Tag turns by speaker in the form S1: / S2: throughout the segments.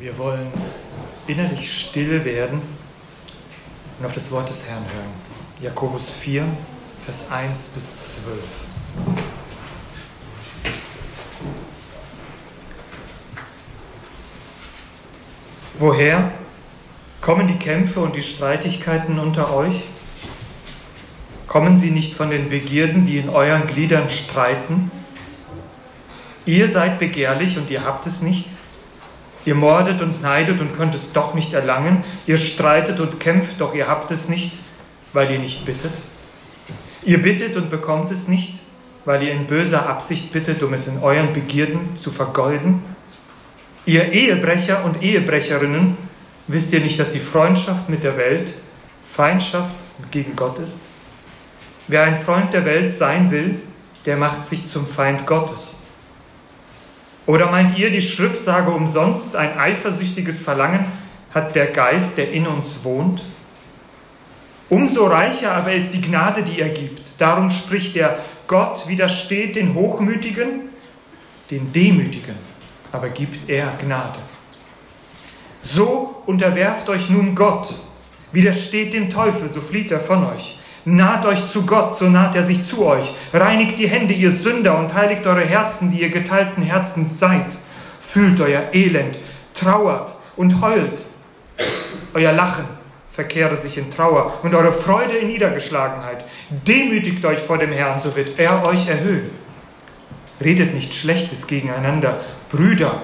S1: Wir wollen innerlich still werden und auf das Wort des Herrn hören. Jakobus 4, Vers 1 bis 12. Woher kommen die Kämpfe und die Streitigkeiten unter euch? Kommen sie nicht von den Begierden, die in euren Gliedern streiten? Ihr seid begehrlich und ihr habt es nicht. Ihr mordet und neidet und könnt es doch nicht erlangen. Ihr streitet und kämpft, doch ihr habt es nicht, weil ihr nicht bittet. Ihr bittet und bekommt es nicht, weil ihr in böser Absicht bittet, um es in euren Begierden zu vergolden. Ihr Ehebrecher und Ehebrecherinnen, wisst ihr nicht, dass die Freundschaft mit der Welt Feindschaft gegen Gott ist? Wer ein Freund der Welt sein will, der macht sich zum Feind Gottes. Oder meint ihr, die Schrift sage umsonst, ein eifersüchtiges Verlangen hat der Geist, der in uns wohnt? Umso reicher aber ist die Gnade, die er gibt. Darum spricht er, Gott widersteht den Hochmütigen, den Demütigen, aber gibt er Gnade. So unterwerft euch nun Gott, widersteht dem Teufel, so flieht er von euch. Naht euch zu Gott, so naht er sich zu euch. Reinigt die Hände, ihr Sünder, und heiligt eure Herzen, die ihr geteilten Herzens seid. Fühlt euer Elend, trauert und heult. Euer Lachen verkehre sich in Trauer und eure Freude in Niedergeschlagenheit. Demütigt euch vor dem Herrn, so wird er euch erhöhen. Redet nicht Schlechtes gegeneinander. Brüder,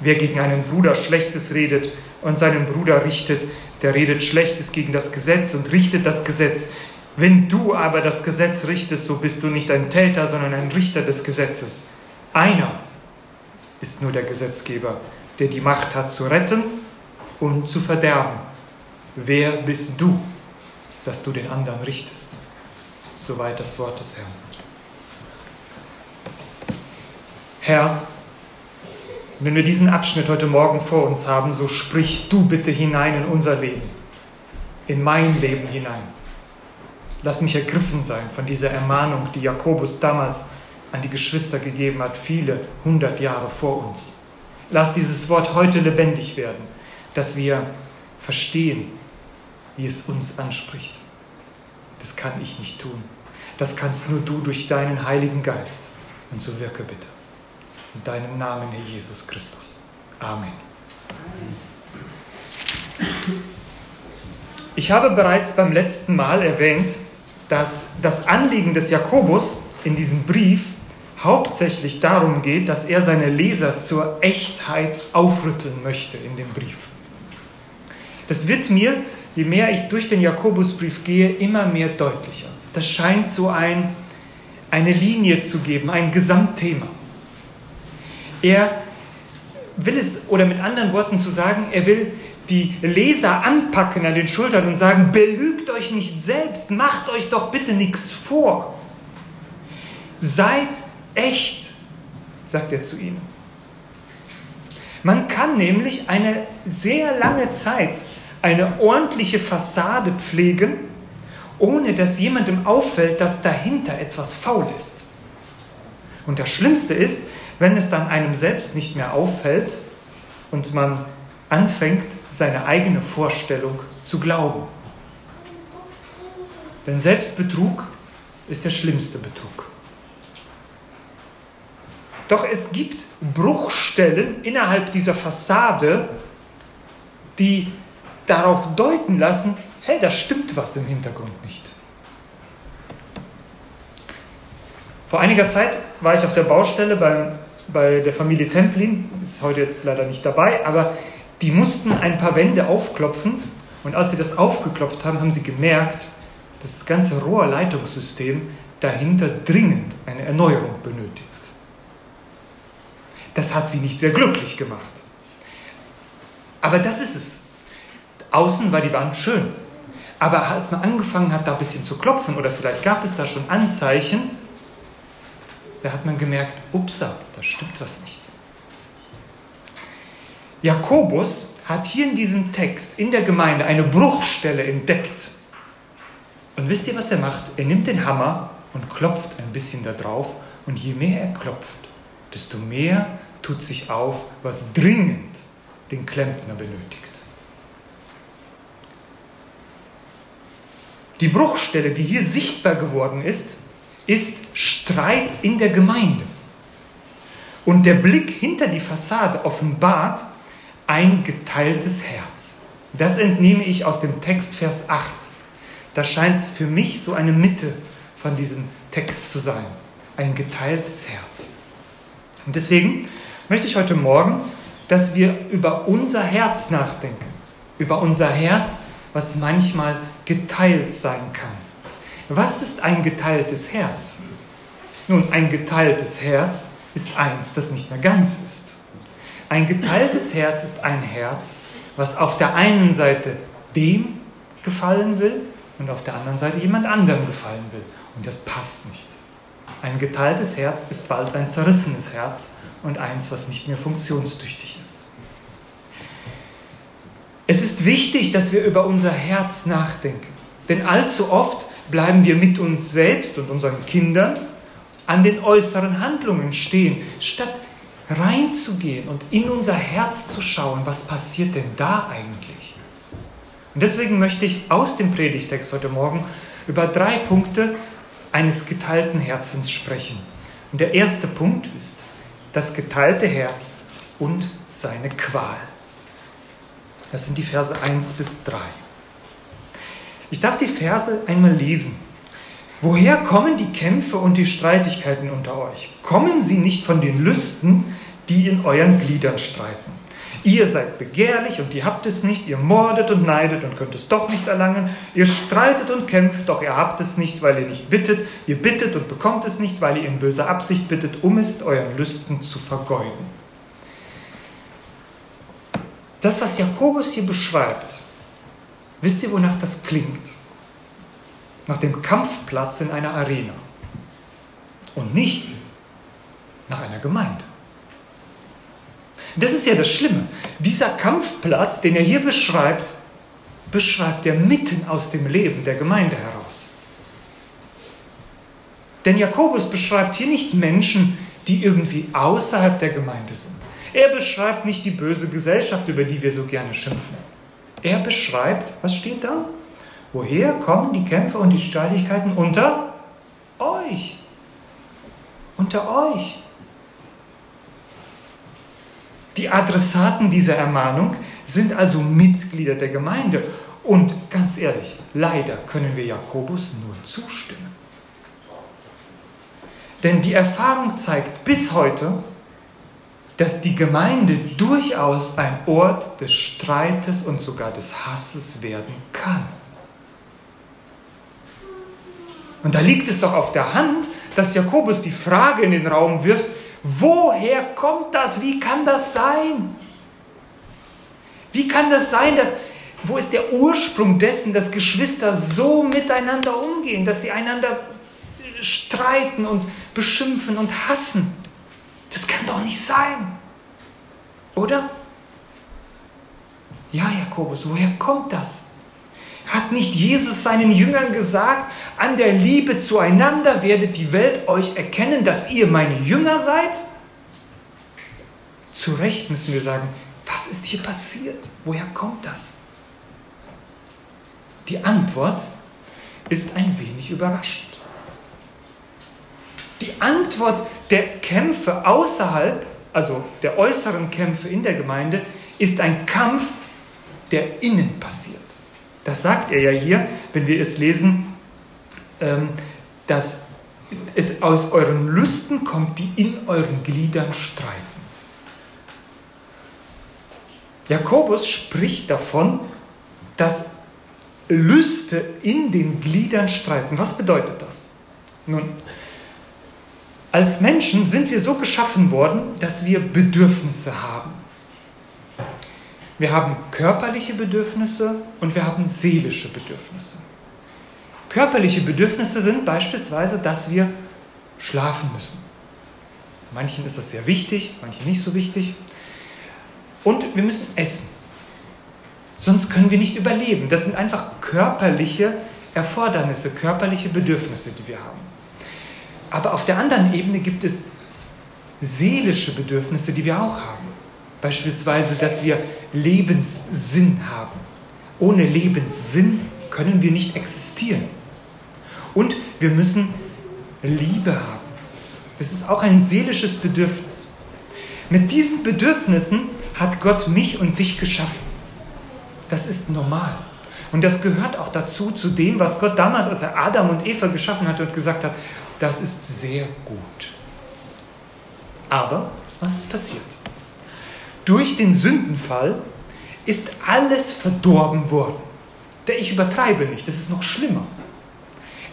S1: wer gegen einen Bruder Schlechtes redet und seinen Bruder richtet, der redet Schlechtes gegen das Gesetz und richtet das Gesetz. Wenn du aber das Gesetz richtest, so bist du nicht ein Täter, sondern ein Richter des Gesetzes. Einer ist nur der Gesetzgeber, der die Macht hat zu retten und zu verderben. Wer bist du, dass du den anderen richtest? Soweit das Wort des Herrn. Herr, wenn wir diesen Abschnitt heute Morgen vor uns haben, so sprich du bitte hinein in unser Leben, in mein Leben hinein. Lass mich ergriffen sein von dieser Ermahnung, die Jakobus damals an die Geschwister gegeben hat, viele hundert Jahre vor uns. Lass dieses Wort heute lebendig werden, dass wir verstehen, wie es uns anspricht. Das kann ich nicht tun. Das kannst nur du durch deinen Heiligen Geist. Und so wirke bitte. In deinem Namen, Herr Jesus Christus. Amen. Ich habe bereits beim letzten Mal erwähnt, dass das Anliegen des Jakobus in diesem Brief hauptsächlich darum geht, dass er seine Leser zur Echtheit aufrütteln möchte in dem Brief. Das wird mir, je mehr ich durch den Jakobusbrief gehe, immer mehr deutlicher. Das scheint so ein, eine Linie zu geben, ein Gesamtthema. Er will es, oder mit anderen Worten zu sagen, er will die Leser anpacken an den Schultern und sagen, belügt euch nicht selbst, macht euch doch bitte nichts vor. Seid echt, sagt er zu ihnen. Man kann nämlich eine sehr lange Zeit eine ordentliche Fassade pflegen, ohne dass jemandem auffällt, dass dahinter etwas faul ist. Und das Schlimmste ist, wenn es dann einem selbst nicht mehr auffällt und man anfängt, seine eigene Vorstellung zu glauben. Denn Selbstbetrug ist der schlimmste Betrug. Doch es gibt Bruchstellen innerhalb dieser Fassade, die darauf deuten lassen, hey, da stimmt was im Hintergrund nicht. Vor einiger Zeit war ich auf der Baustelle beim bei der Familie Templin, ist heute jetzt leider nicht dabei, aber die mussten ein paar Wände aufklopfen und als sie das aufgeklopft haben, haben sie gemerkt, dass das ganze Rohrleitungssystem dahinter dringend eine Erneuerung benötigt. Das hat sie nicht sehr glücklich gemacht. Aber das ist es. Außen war die Wand schön. Aber als man angefangen hat, da ein bisschen zu klopfen, oder vielleicht gab es da schon Anzeichen, da hat man gemerkt, upsa, da stimmt was nicht. Jakobus hat hier in diesem Text in der Gemeinde eine Bruchstelle entdeckt. Und wisst ihr, was er macht? Er nimmt den Hammer und klopft ein bisschen da drauf. Und je mehr er klopft, desto mehr tut sich auf, was dringend den Klempner benötigt. Die Bruchstelle, die hier sichtbar geworden ist, ist Streit in der Gemeinde. Und der Blick hinter die Fassade offenbart ein geteiltes Herz. Das entnehme ich aus dem Text Vers 8. Das scheint für mich so eine Mitte von diesem Text zu sein. Ein geteiltes Herz. Und deswegen möchte ich heute Morgen, dass wir über unser Herz nachdenken. Über unser Herz, was manchmal geteilt sein kann. Was ist ein geteiltes Herz? Nun, ein geteiltes Herz ist eins, das nicht mehr ganz ist. Ein geteiltes Herz ist ein Herz, was auf der einen Seite dem gefallen will und auf der anderen Seite jemand anderem gefallen will. Und das passt nicht. Ein geteiltes Herz ist bald ein zerrissenes Herz und eins, was nicht mehr funktionstüchtig ist. Es ist wichtig, dass wir über unser Herz nachdenken. Denn allzu oft bleiben wir mit uns selbst und unseren Kindern an den äußeren Handlungen stehen, statt reinzugehen und in unser Herz zu schauen, was passiert denn da eigentlich? Und deswegen möchte ich aus dem Predigtext heute Morgen über drei Punkte eines geteilten Herzens sprechen. Und der erste Punkt ist das geteilte Herz und seine Qual. Das sind die Verse 1 bis 3. Ich darf die Verse einmal lesen. Woher kommen die Kämpfe und die Streitigkeiten unter euch? Kommen sie nicht von den Lüsten, die in euren Gliedern streiten? Ihr seid begehrlich und ihr habt es nicht, ihr mordet und neidet und könnt es doch nicht erlangen, ihr streitet und kämpft, doch ihr habt es nicht, weil ihr nicht bittet, ihr bittet und bekommt es nicht, weil ihr in böser Absicht bittet, um es euren Lüsten zu vergeuden. Das, was Jakobus hier beschreibt, wisst ihr, wonach das klingt? Nach dem Kampfplatz in einer Arena und nicht nach einer Gemeinde. Das ist ja das Schlimme. Dieser Kampfplatz, den er hier beschreibt, beschreibt er mitten aus dem Leben der Gemeinde heraus. Denn Jakobus beschreibt hier nicht Menschen, die irgendwie außerhalb der Gemeinde sind. Er beschreibt nicht die böse Gesellschaft, über die wir so gerne schimpfen. Er beschreibt, was steht da? Woher kommen die Kämpfe und die Streitigkeiten unter euch? Unter euch. Die Adressaten dieser Ermahnung sind also Mitglieder der Gemeinde. Und ganz ehrlich, leider können wir Jakobus nur zustimmen. Denn die Erfahrung zeigt bis heute, dass die Gemeinde durchaus ein Ort des Streites und sogar des Hasses werden kann. Und da liegt es doch auf der Hand, dass Jakobus die Frage in den Raum wirft, woher kommt das? Wie kann das sein? Wie kann das sein, dass, wo ist der Ursprung dessen, dass Geschwister so miteinander umgehen, dass sie einander streiten und beschimpfen und hassen? Das kann doch nicht sein. Oder? Ja, Jakobus, woher kommt das? Hat nicht Jesus seinen Jüngern gesagt, an der Liebe zueinander werdet die Welt euch erkennen, dass ihr meine Jünger seid? Zu Recht müssen wir sagen, was ist hier passiert? Woher kommt das? Die Antwort ist ein wenig überraschend. Die Antwort der Kämpfe außerhalb, also der äußeren Kämpfe in der Gemeinde, ist ein Kampf, der innen passiert. Das sagt er ja hier, wenn wir es lesen, ähm, dass es aus euren Lüsten kommt, die in euren Gliedern streiten. Jakobus spricht davon, dass Lüste in den Gliedern streiten. Was bedeutet das? Nun, als Menschen sind wir so geschaffen worden, dass wir Bedürfnisse haben. Wir haben körperliche Bedürfnisse und wir haben seelische Bedürfnisse. Körperliche Bedürfnisse sind beispielsweise, dass wir schlafen müssen. Manchen ist das sehr wichtig, manchen nicht so wichtig. Und wir müssen essen. Sonst können wir nicht überleben. Das sind einfach körperliche Erfordernisse, körperliche Bedürfnisse, die wir haben. Aber auf der anderen Ebene gibt es seelische Bedürfnisse, die wir auch haben. Beispielsweise, dass wir Lebenssinn haben. Ohne Lebenssinn können wir nicht existieren. Und wir müssen Liebe haben. Das ist auch ein seelisches Bedürfnis. Mit diesen Bedürfnissen hat Gott mich und dich geschaffen. Das ist normal. Und das gehört auch dazu, zu dem, was Gott damals, als er Adam und Eva geschaffen hat und gesagt hat, das ist sehr gut. Aber was ist passiert? Durch den Sündenfall ist alles verdorben worden. Ich übertreibe nicht, das ist noch schlimmer.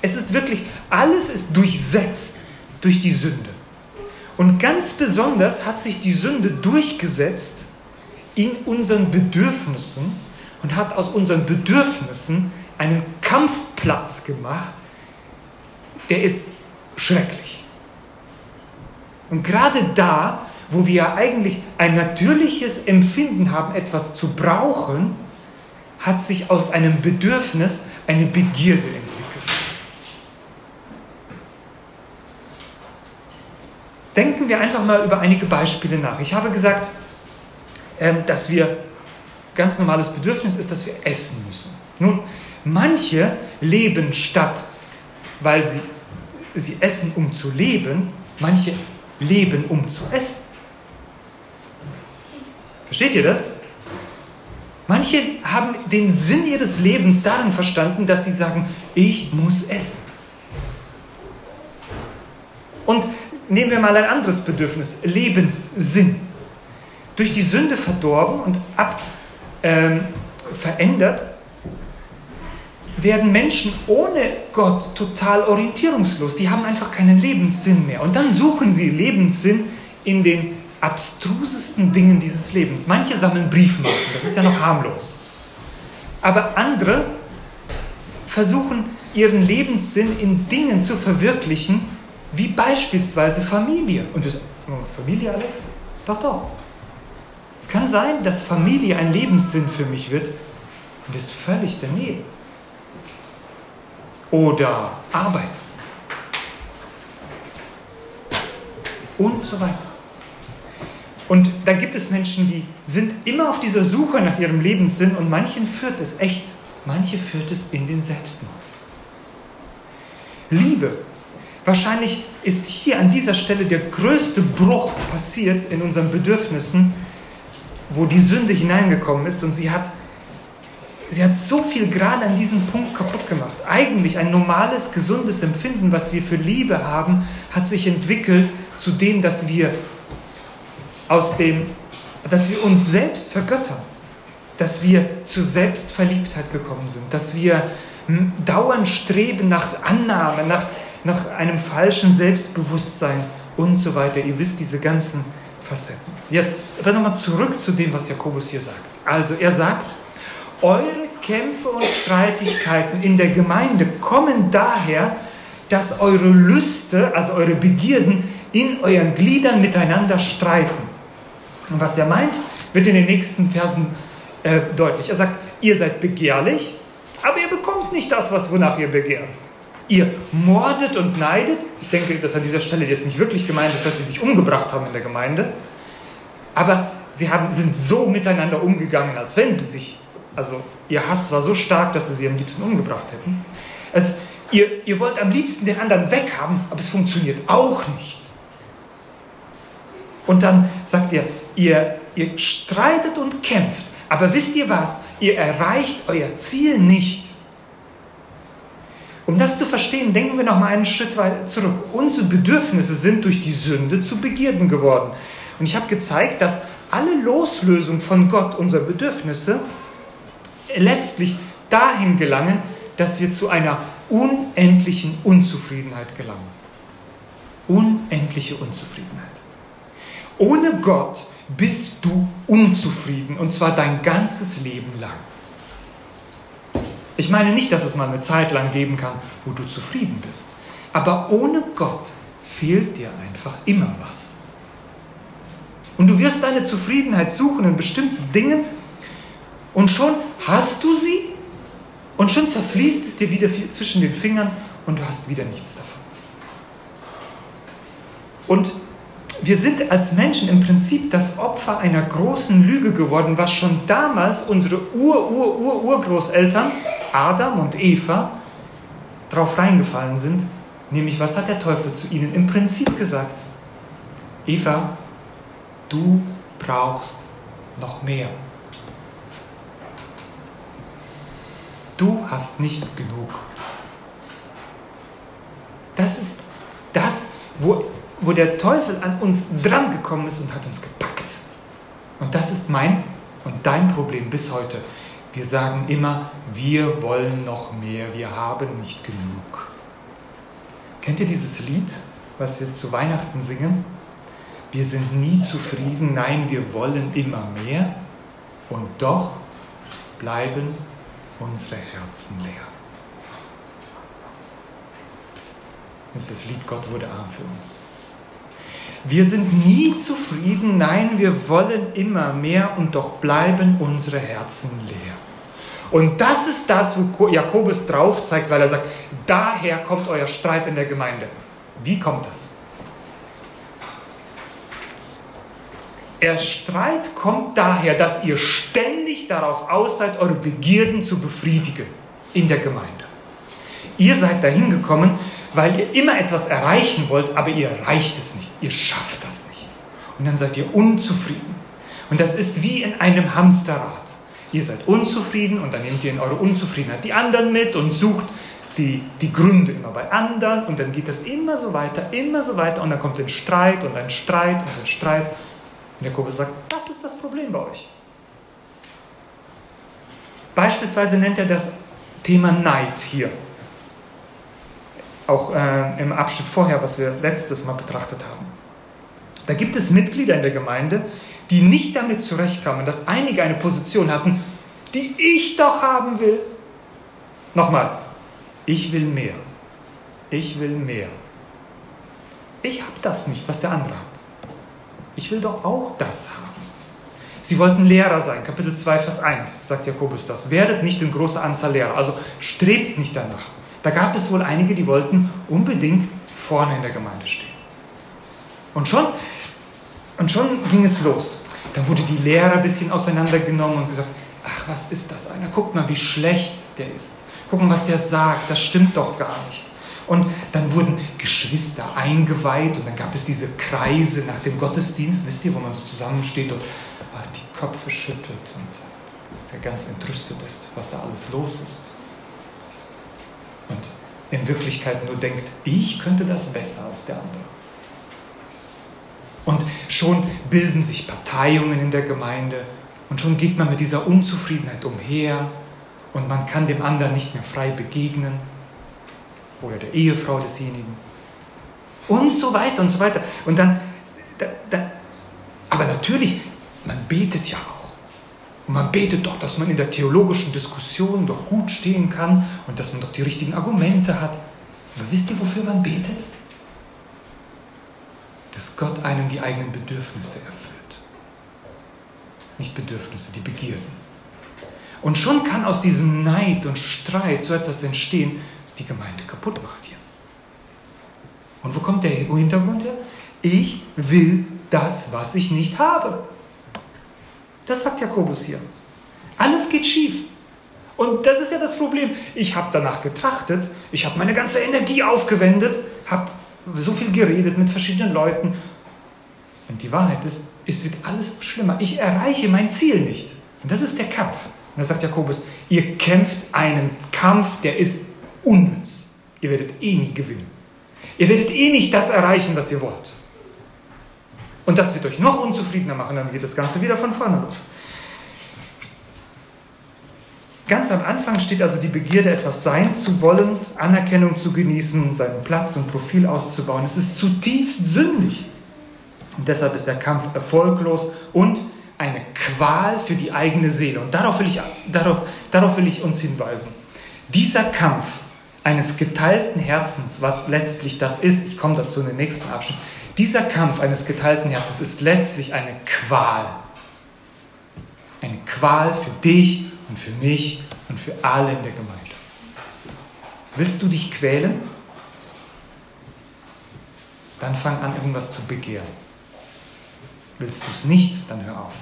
S1: Es ist wirklich, alles ist durchsetzt durch die Sünde. Und ganz besonders hat sich die Sünde durchgesetzt in unseren Bedürfnissen und hat aus unseren Bedürfnissen einen Kampfplatz gemacht, der ist schrecklich. Und gerade da, wo wir eigentlich ein natürliches Empfinden haben, etwas zu brauchen, hat sich aus einem Bedürfnis eine Begierde entwickelt. Denken wir einfach mal über einige Beispiele nach. Ich habe gesagt, ähm, dass wir ganz normales Bedürfnis ist, dass wir essen müssen. Nun, manche leben statt, weil sie, sie essen, um zu leben, manche leben, um zu essen. Versteht ihr das? Manche haben den Sinn ihres Lebens darin verstanden, dass sie sagen, ich muss essen. Und nehmen wir mal ein anderes Bedürfnis, Lebenssinn. Durch die Sünde verdorben und ab ähm, verändert, werden Menschen ohne Gott total orientierungslos. Die haben einfach keinen Lebenssinn mehr. Und dann suchen sie Lebenssinn in den abstrusesten Dingen dieses Lebens. Manche sammeln Briefmarken, das ist ja noch harmlos. Aber andere versuchen ihren Lebenssinn in Dingen zu verwirklichen, wie beispielsweise Familie. Und wir sagen, Familie, Alex? Doch, doch. Es kann sein, dass Familie ein Lebenssinn für mich wird und ist völlig daneben. Oder Arbeit. Und so weiter. Und da gibt es Menschen, die sind immer auf dieser Suche nach ihrem Lebenssinn und manchen führt es echt, manche führt es in den Selbstmord. Liebe. Wahrscheinlich ist hier an dieser Stelle der größte Bruch passiert in unseren Bedürfnissen, wo die Sünde hineingekommen ist und sie hat, sie hat so viel gerade an diesem Punkt kaputt gemacht. Eigentlich ein normales, gesundes Empfinden, was wir für Liebe haben, hat sich entwickelt zu dem, dass wir aus dem, dass wir uns selbst vergöttern, dass wir zur Selbstverliebtheit gekommen sind, dass wir dauernd streben nach Annahme, nach, nach einem falschen Selbstbewusstsein und so weiter. Ihr wisst diese ganzen Facetten. Jetzt aber nochmal zurück zu dem, was Jakobus hier sagt. Also er sagt, eure Kämpfe und Streitigkeiten in der Gemeinde kommen daher, dass eure Lüste, also eure Begierden, in euren Gliedern miteinander streiten. Und was er meint, wird in den nächsten Versen äh, deutlich. Er sagt, ihr seid begehrlich, aber ihr bekommt nicht das, was wonach ihr begehrt. Ihr mordet und neidet. Ich denke, dass an dieser Stelle jetzt nicht wirklich gemeint ist, dass sie sich umgebracht haben in der Gemeinde. Aber sie haben, sind so miteinander umgegangen, als wenn sie sich, also ihr Hass war so stark, dass sie sie am liebsten umgebracht hätten. Also, ihr, ihr wollt am liebsten den anderen weghaben, aber es funktioniert auch nicht. Und dann sagt ihr, ihr, ihr streitet und kämpft, aber wisst ihr was? Ihr erreicht euer Ziel nicht. Um das zu verstehen, denken wir noch mal einen Schritt weit zurück. Unsere Bedürfnisse sind durch die Sünde zu Begierden geworden. Und ich habe gezeigt, dass alle Loslösung von Gott unserer Bedürfnisse letztlich dahin gelangen, dass wir zu einer unendlichen Unzufriedenheit gelangen. Unendliche Unzufriedenheit. Ohne Gott bist du unzufrieden und zwar dein ganzes Leben lang. Ich meine nicht, dass es mal eine Zeit lang geben kann, wo du zufrieden bist. Aber ohne Gott fehlt dir einfach immer was. Und du wirst deine Zufriedenheit suchen in bestimmten Dingen und schon hast du sie und schon zerfließt es dir wieder zwischen den Fingern und du hast wieder nichts davon. Und wir sind als Menschen im Prinzip das Opfer einer großen Lüge geworden, was schon damals unsere Ur-Ur-Ur-Urgroßeltern, Adam und Eva, drauf reingefallen sind. Nämlich, was hat der Teufel zu ihnen im Prinzip gesagt? Eva, du brauchst noch mehr. Du hast nicht genug. Das ist das, wo, wo der Teufel an uns drangekommen ist und hat uns gepackt. Und das ist mein und dein Problem bis heute. Wir sagen immer, wir wollen noch mehr, wir haben nicht genug. Kennt ihr dieses Lied, was wir zu Weihnachten singen? Wir sind nie zufrieden, nein, wir wollen immer mehr und doch bleiben unsere Herzen leer. Das ist das Lied Gott wurde arm für uns. Wir sind nie zufrieden, nein, wir wollen immer mehr und doch bleiben unsere Herzen leer. Und das ist das, wo Jakobus drauf zeigt, weil er sagt, daher kommt euer Streit in der Gemeinde. Wie kommt das? Der Streit kommt daher, dass ihr ständig darauf aus seid, eure Begierden zu befriedigen in der Gemeinde. Ihr seid dahin gekommen, weil ihr immer etwas erreichen wollt, aber ihr erreicht es nicht. Ihr schafft das nicht. Und dann seid ihr unzufrieden. Und das ist wie in einem Hamsterrad. Ihr seid unzufrieden und dann nehmt ihr in eure Unzufriedenheit die anderen mit und sucht die, die Gründe immer bei anderen und dann geht das immer so weiter, immer so weiter und dann kommt ein Streit und ein Streit und ein Streit und Jakobus sagt, das ist das Problem bei euch. Beispielsweise nennt er das Thema Neid hier. Auch äh, im Abschnitt vorher, was wir letztes Mal betrachtet haben. Da gibt es Mitglieder in der Gemeinde, die nicht damit zurechtkamen, dass einige eine Position hatten, die ich doch haben will. Nochmal, ich will mehr. Ich will mehr. Ich habe das nicht, was der andere hat. Ich will doch auch das haben. Sie wollten Lehrer sein, Kapitel 2, Vers 1, sagt Jakobus das. Werdet nicht in großer Anzahl Lehrer, also strebt nicht danach. Da gab es wohl einige, die wollten unbedingt vorne in der Gemeinde stehen. Und schon, und schon ging es los. Da wurde die Lehrer ein bisschen auseinandergenommen und gesagt, ach, was ist das einer? Guckt mal, wie schlecht der ist. Guck mal, was der sagt, das stimmt doch gar nicht. Und dann wurden Geschwister eingeweiht und dann gab es diese Kreise nach dem Gottesdienst, wisst ihr, wo man so zusammensteht und ach, die Köpfe schüttelt und sehr ganz entrüstet ist, was da alles los ist. Und in Wirklichkeit nur denkt, ich könnte das besser als der andere. Und schon bilden sich Parteiungen in der Gemeinde und schon geht man mit dieser Unzufriedenheit umher und man kann dem anderen nicht mehr frei begegnen oder der Ehefrau desjenigen und so weiter und so weiter. Und dann, da, da, aber natürlich, man betet ja auch. Und man betet doch, dass man in der theologischen Diskussion doch gut stehen kann und dass man doch die richtigen Argumente hat. Aber wisst ihr, wofür man betet? Dass Gott einem die eigenen Bedürfnisse erfüllt. Nicht Bedürfnisse, die Begierden. Und schon kann aus diesem Neid und Streit so etwas entstehen, die Gemeinde kaputt macht hier. Und wo kommt der Ego-Hintergrund her? Ich will das, was ich nicht habe. Das sagt Jakobus hier. Alles geht schief. Und das ist ja das Problem. Ich habe danach getrachtet, ich habe meine ganze Energie aufgewendet, habe so viel geredet mit verschiedenen Leuten. Und die Wahrheit ist, es wird alles schlimmer. Ich erreiche mein Ziel nicht. Und das ist der Kampf. Und da sagt Jakobus, ihr kämpft einen Kampf, der ist unnütz. Ihr werdet eh nie gewinnen. Ihr werdet eh nicht das erreichen, was ihr wollt. Und das wird euch noch unzufriedener machen, dann geht das Ganze wieder von vorne los. Ganz am Anfang steht also die Begierde, etwas sein zu wollen, Anerkennung zu genießen, seinen Platz und Profil auszubauen. Es ist zutiefst sündig. Und deshalb ist der Kampf erfolglos und eine Qual für die eigene Seele. Und darauf will ich, darauf, darauf will ich uns hinweisen. Dieser Kampf eines geteilten Herzens, was letztlich das ist, ich komme dazu in den nächsten Abschnitt, dieser Kampf eines geteilten Herzens ist letztlich eine Qual. Eine Qual für dich und für mich und für alle in der Gemeinde. Willst du dich quälen? Dann fang an, irgendwas zu begehren. Willst du es nicht, dann hör auf.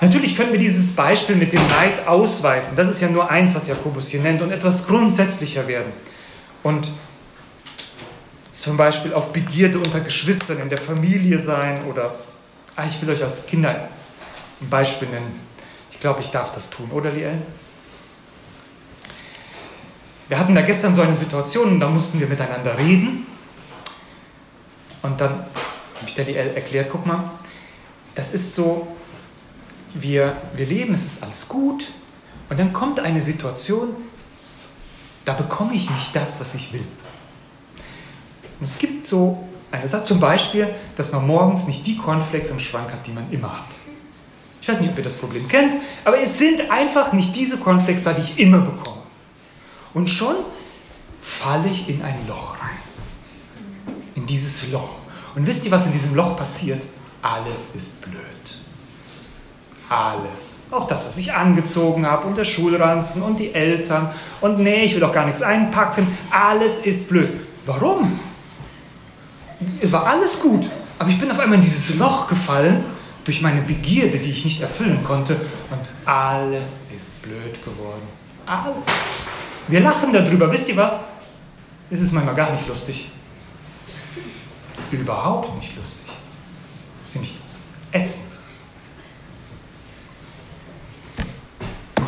S1: Natürlich können wir dieses Beispiel mit dem Neid ausweiten. Das ist ja nur eins, was Jakobus hier nennt, und etwas grundsätzlicher werden. Und zum Beispiel auf Begierde unter Geschwistern in der Familie sein oder, ah, ich will euch als Kinder ein Beispiel nennen. Ich glaube, ich darf das tun, oder Liel? Wir hatten da gestern so eine Situation da mussten wir miteinander reden. Und dann habe ich der Liel erklärt, guck mal, das ist so, wir, wir leben, es ist alles gut. Und dann kommt eine Situation, da bekomme ich nicht das, was ich will. Und es gibt so eine Sache, zum Beispiel, dass man morgens nicht die Cornflakes im Schrank hat, die man immer hat. Ich weiß nicht, ob ihr das Problem kennt, aber es sind einfach nicht diese Cornflakes da, die ich immer bekomme. Und schon falle ich in ein Loch rein. In dieses Loch. Und wisst ihr, was in diesem Loch passiert? Alles ist blöd. Alles. Auch das, was ich angezogen habe und der Schulranzen und die Eltern. Und nee, ich will doch gar nichts einpacken. Alles ist blöd. Warum? Es war alles gut, aber ich bin auf einmal in dieses Loch gefallen durch meine Begierde, die ich nicht erfüllen konnte. Und alles ist blöd geworden. Alles. Wir lachen darüber. Wisst ihr was? Es ist manchmal gar nicht lustig. Überhaupt nicht lustig. Es ist nämlich ätzend.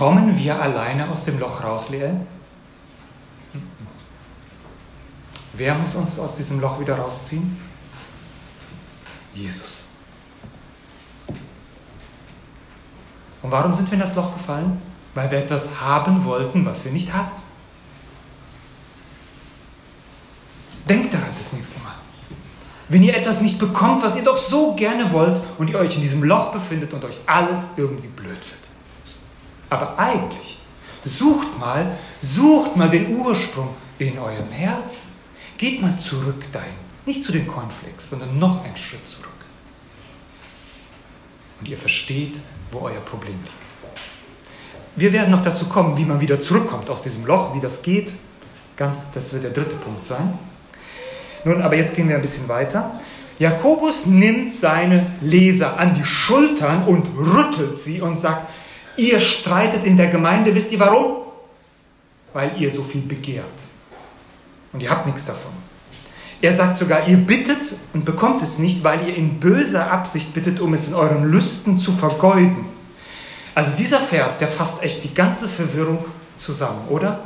S1: Kommen wir alleine aus dem Loch raus, Leel? Wer muss uns aus diesem Loch wieder rausziehen? Jesus. Und warum sind wir in das Loch gefallen? Weil wir etwas haben wollten, was wir nicht hatten. Denkt daran das nächste Mal. Wenn ihr etwas nicht bekommt, was ihr doch so gerne wollt und ihr euch in diesem Loch befindet und euch alles irgendwie blöd wird. Aber eigentlich, sucht mal, sucht mal den Ursprung in eurem Herz. Geht mal zurück dahin. Nicht zu den Cornflakes, sondern noch einen Schritt zurück. Und ihr versteht, wo euer Problem liegt. Wir werden noch dazu kommen, wie man wieder zurückkommt aus diesem Loch, wie das geht. Ganz, das wird der dritte Punkt sein. Nun, aber jetzt gehen wir ein bisschen weiter. Jakobus nimmt seine Leser an die Schultern und rüttelt sie und sagt, Ihr streitet in der Gemeinde, wisst ihr warum? Weil ihr so viel begehrt. Und ihr habt nichts davon. Er sagt sogar, ihr bittet und bekommt es nicht, weil ihr in böser Absicht bittet, um es in euren Lüsten zu vergeuden. Also dieser Vers, der fasst echt die ganze Verwirrung zusammen, oder?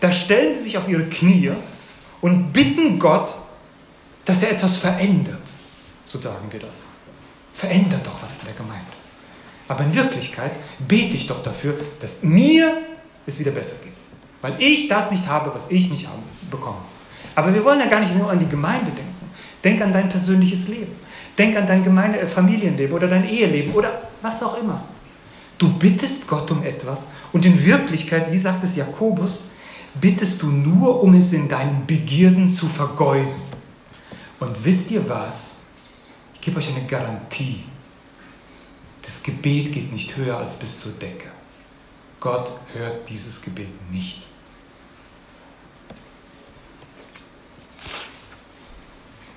S1: Da stellen sie sich auf ihre Knie und bitten Gott, dass er etwas verändert. So sagen wir das. Verändert doch was in der Gemeinde. Aber in Wirklichkeit bete ich doch dafür, dass mir es wieder besser geht. Weil ich das nicht habe, was ich nicht habe, bekomme. Aber wir wollen ja gar nicht nur an die Gemeinde denken. Denk an dein persönliches Leben. Denk an dein Gemeinde äh, Familienleben oder dein Eheleben oder was auch immer. Du bittest Gott um etwas und in Wirklichkeit, wie sagt es Jakobus, bittest du nur, um es in deinen Begierden zu vergeuden. Und wisst ihr was? Ich gebe euch eine Garantie. Das Gebet geht nicht höher als bis zur Decke. Gott hört dieses Gebet nicht.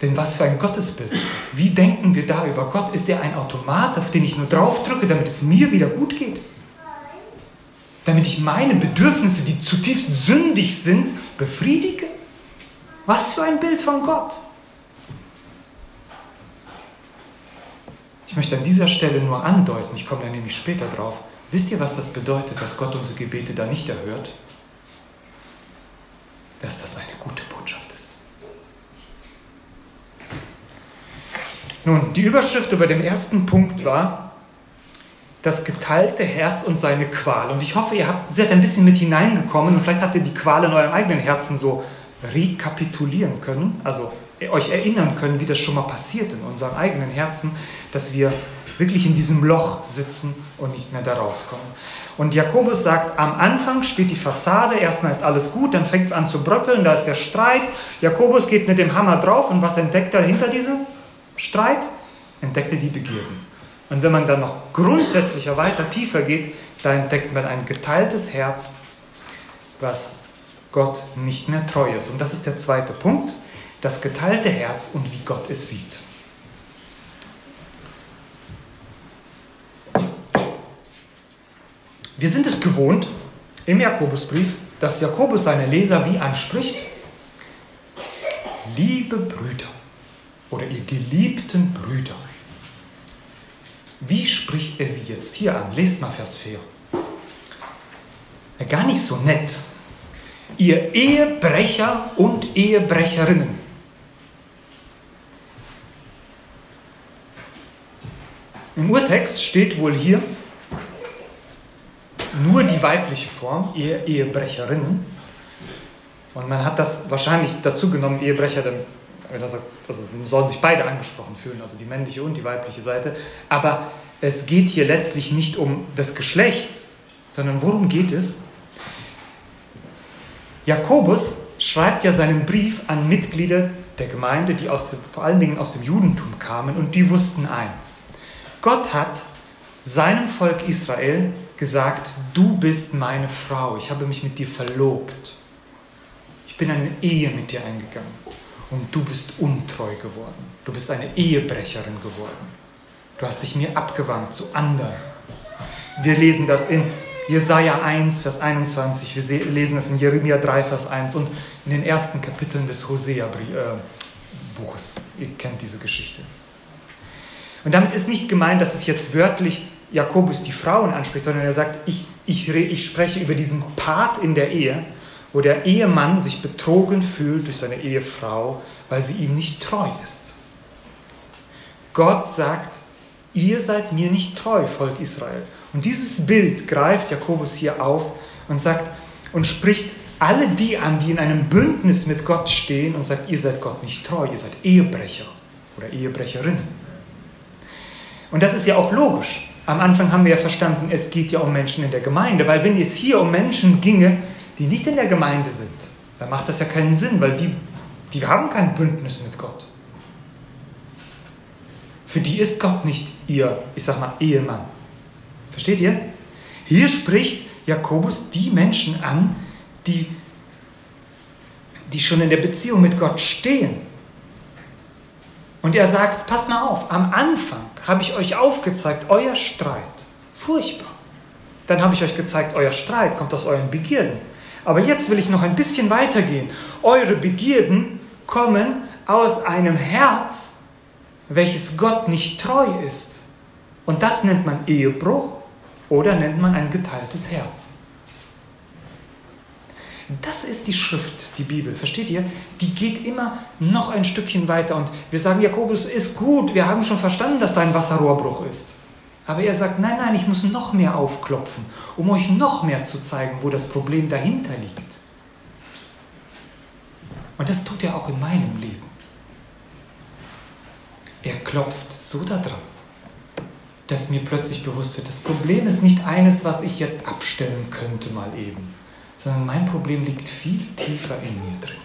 S1: Denn was für ein Gottesbild ist das? Wie denken wir da über Gott? Ist er ein Automat, auf den ich nur draufdrücke, damit es mir wieder gut geht? Damit ich meine Bedürfnisse, die zutiefst sündig sind, befriedige? Was für ein Bild von Gott? Ich möchte an dieser Stelle nur andeuten, ich komme da nämlich später drauf. Wisst ihr, was das bedeutet, dass Gott unsere Gebete da nicht erhört? Dass das eine gute Botschaft ist. Nun, die Überschrift über dem ersten Punkt war das geteilte Herz und seine Qual. Und ich hoffe, ihr habt, seid ein bisschen mit hineingekommen und vielleicht habt ihr die Qual in eurem eigenen Herzen so rekapitulieren können, also euch erinnern können, wie das schon mal passiert in unserem eigenen Herzen, dass wir wirklich in diesem Loch sitzen und nicht mehr da rauskommen. Und Jakobus sagt, am Anfang steht die Fassade, erstmal ist alles gut, dann fängt es an zu bröckeln, da ist der Streit. Jakobus geht mit dem Hammer drauf und was entdeckt er hinter diesem Streit? Entdeckt er die Begierden. Und wenn man dann noch grundsätzlicher weiter tiefer geht, da entdeckt man ein geteiltes Herz, was Gott nicht mehr treu ist. Und das ist der zweite Punkt. Das geteilte Herz und wie Gott es sieht. Wir sind es gewohnt im Jakobusbrief, dass Jakobus seine Leser wie anspricht, liebe Brüder oder ihr geliebten Brüder. Wie spricht er sie jetzt hier an? Lest mal Vers 4. Gar nicht so nett. Ihr Ehebrecher und Ehebrecherinnen. Im Urtext steht wohl hier nur die weibliche Form, Ehe, Ehebrecherinnen. Und man hat das wahrscheinlich dazu genommen, Ehebrecher, denn also sollen sich beide angesprochen fühlen, also die männliche und die weibliche Seite. Aber es geht hier letztlich nicht um das Geschlecht, sondern worum geht es? Jakobus schreibt ja seinen Brief an Mitglieder der Gemeinde, die aus dem, vor allen Dingen aus dem Judentum kamen, und die wussten eins. Gott hat seinem Volk Israel gesagt, du bist meine Frau, ich habe mich mit dir verlobt. Ich bin eine Ehe mit dir eingegangen und du bist untreu geworden. Du bist eine Ehebrecherin geworden. Du hast dich mir abgewandt zu anderen. Wir lesen das in Jesaja 1, Vers 21, wir lesen das in Jeremia 3, Vers 1 und in den ersten Kapiteln des Hosea-Buches. Ihr kennt diese Geschichte. Und damit ist nicht gemeint, dass es jetzt wörtlich Jakobus die Frauen anspricht, sondern er sagt, ich, ich, ich spreche über diesen Part in der Ehe, wo der Ehemann sich betrogen fühlt durch seine Ehefrau, weil sie ihm nicht treu ist. Gott sagt, ihr seid mir nicht treu, Volk Israel. Und dieses Bild greift Jakobus hier auf und sagt und spricht alle die an, die in einem Bündnis mit Gott stehen und sagt, ihr seid Gott nicht treu, ihr seid Ehebrecher oder Ehebrecherinnen. Und das ist ja auch logisch. Am Anfang haben wir ja verstanden, es geht ja um Menschen in der Gemeinde, weil wenn es hier um Menschen ginge, die nicht in der Gemeinde sind, dann macht das ja keinen Sinn, weil die, die haben kein Bündnis mit Gott. Für die ist Gott nicht ihr, ich sag mal, Ehemann. Versteht ihr? Hier spricht Jakobus die Menschen an, die, die schon in der Beziehung mit Gott stehen. Und er sagt, passt mal auf, am Anfang habe ich euch aufgezeigt, euer Streit, furchtbar. Dann habe ich euch gezeigt, euer Streit kommt aus euren Begierden. Aber jetzt will ich noch ein bisschen weitergehen. Eure Begierden kommen aus einem Herz, welches Gott nicht treu ist. Und das nennt man Ehebruch oder nennt man ein geteiltes Herz. Das ist die Schrift, die Bibel, versteht ihr? Die geht immer noch ein Stückchen weiter und wir sagen, Jakobus ist gut, wir haben schon verstanden, dass da ein Wasserrohrbruch ist. Aber er sagt, nein, nein, ich muss noch mehr aufklopfen, um euch noch mehr zu zeigen, wo das Problem dahinter liegt. Und das tut er auch in meinem Leben. Er klopft so daran, dass mir plötzlich bewusst wird, das Problem ist nicht eines, was ich jetzt abstellen könnte mal eben, sondern mein Problem liegt viel tiefer in mir drin.